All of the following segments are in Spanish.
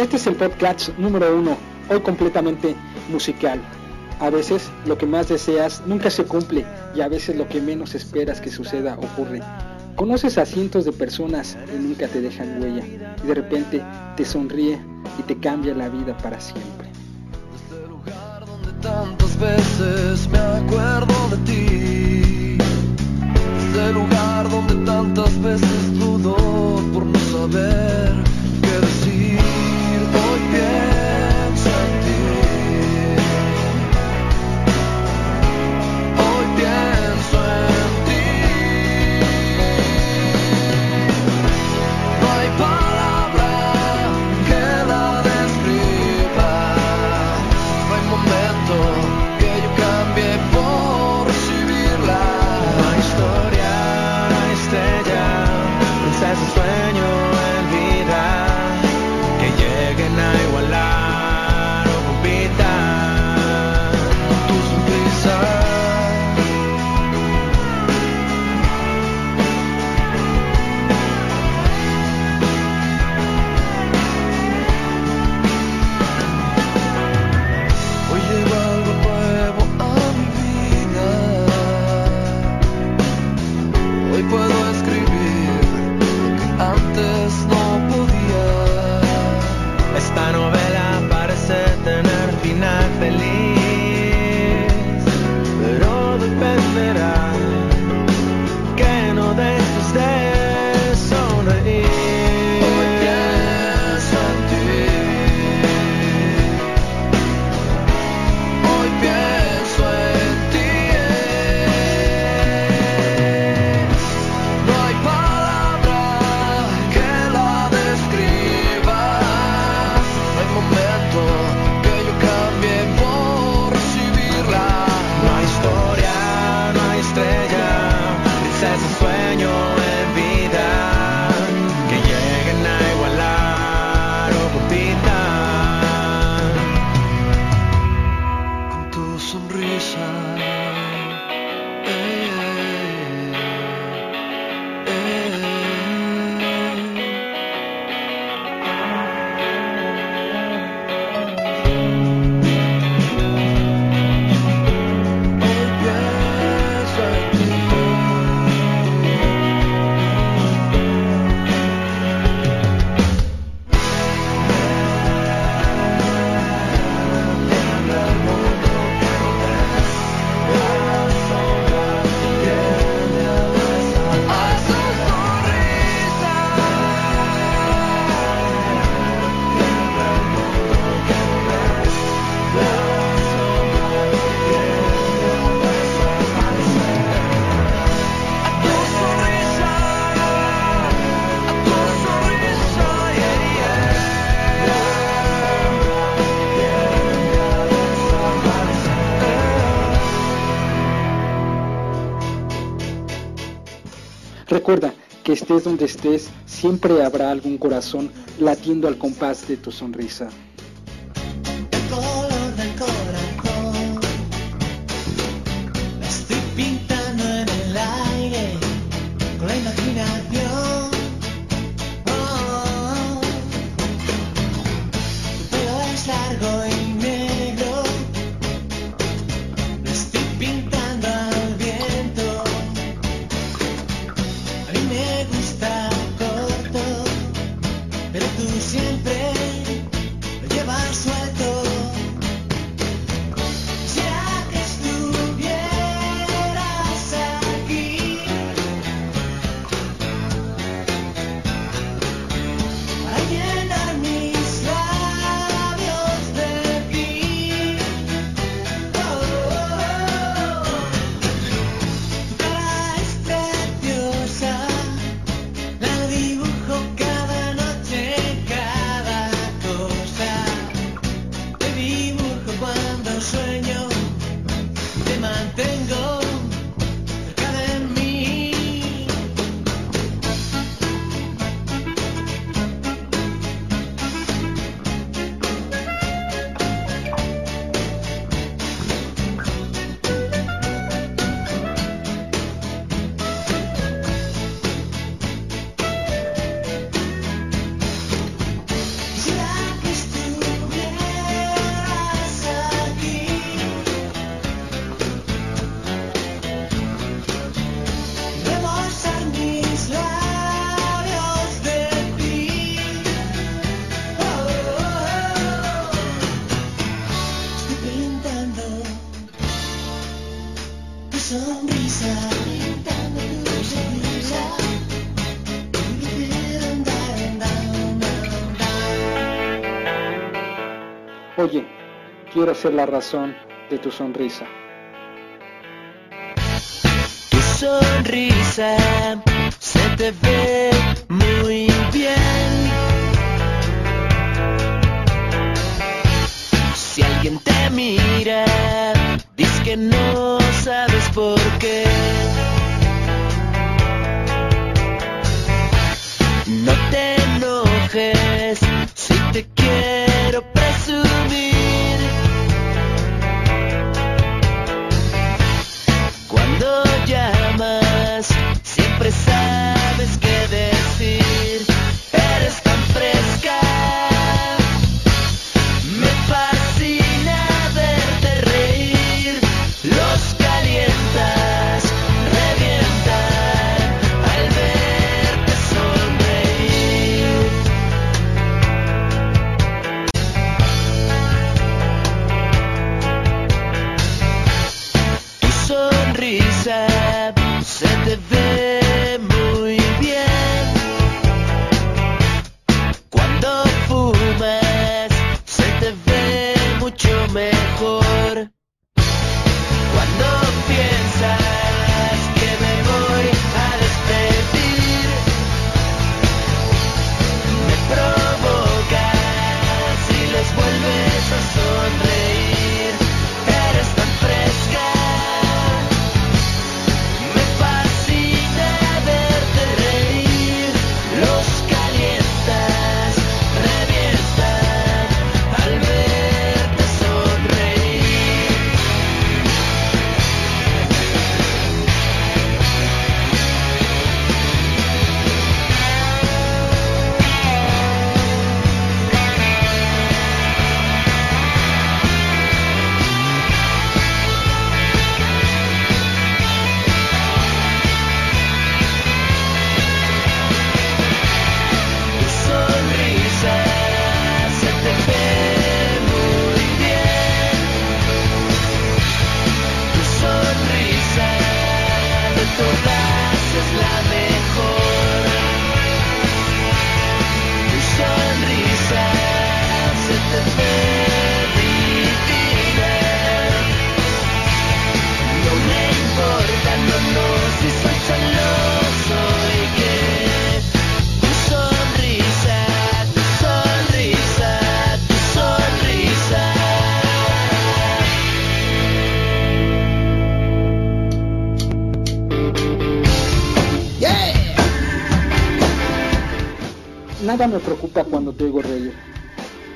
Este es el podcast número uno, hoy completamente musical. A veces lo que más deseas nunca se cumple y a veces lo que menos esperas que suceda ocurre. Conoces a cientos de personas y nunca te dejan huella y de repente te sonríe y te cambia la vida para siempre. Recuerda que estés donde estés, siempre habrá algún corazón latiendo al compás de tu sonrisa. Oye, quiero ser la razón de tu sonrisa. Tu sonrisa se te ve muy bien. Si alguien te mira, dice que no sabes por qué. No te enojes si te quiero just Nada me preocupa cuando te oigo reír.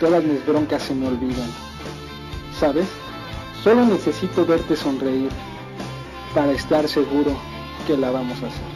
Todas mis broncas se me olvidan. ¿Sabes? Solo necesito verte sonreír para estar seguro que la vamos a hacer.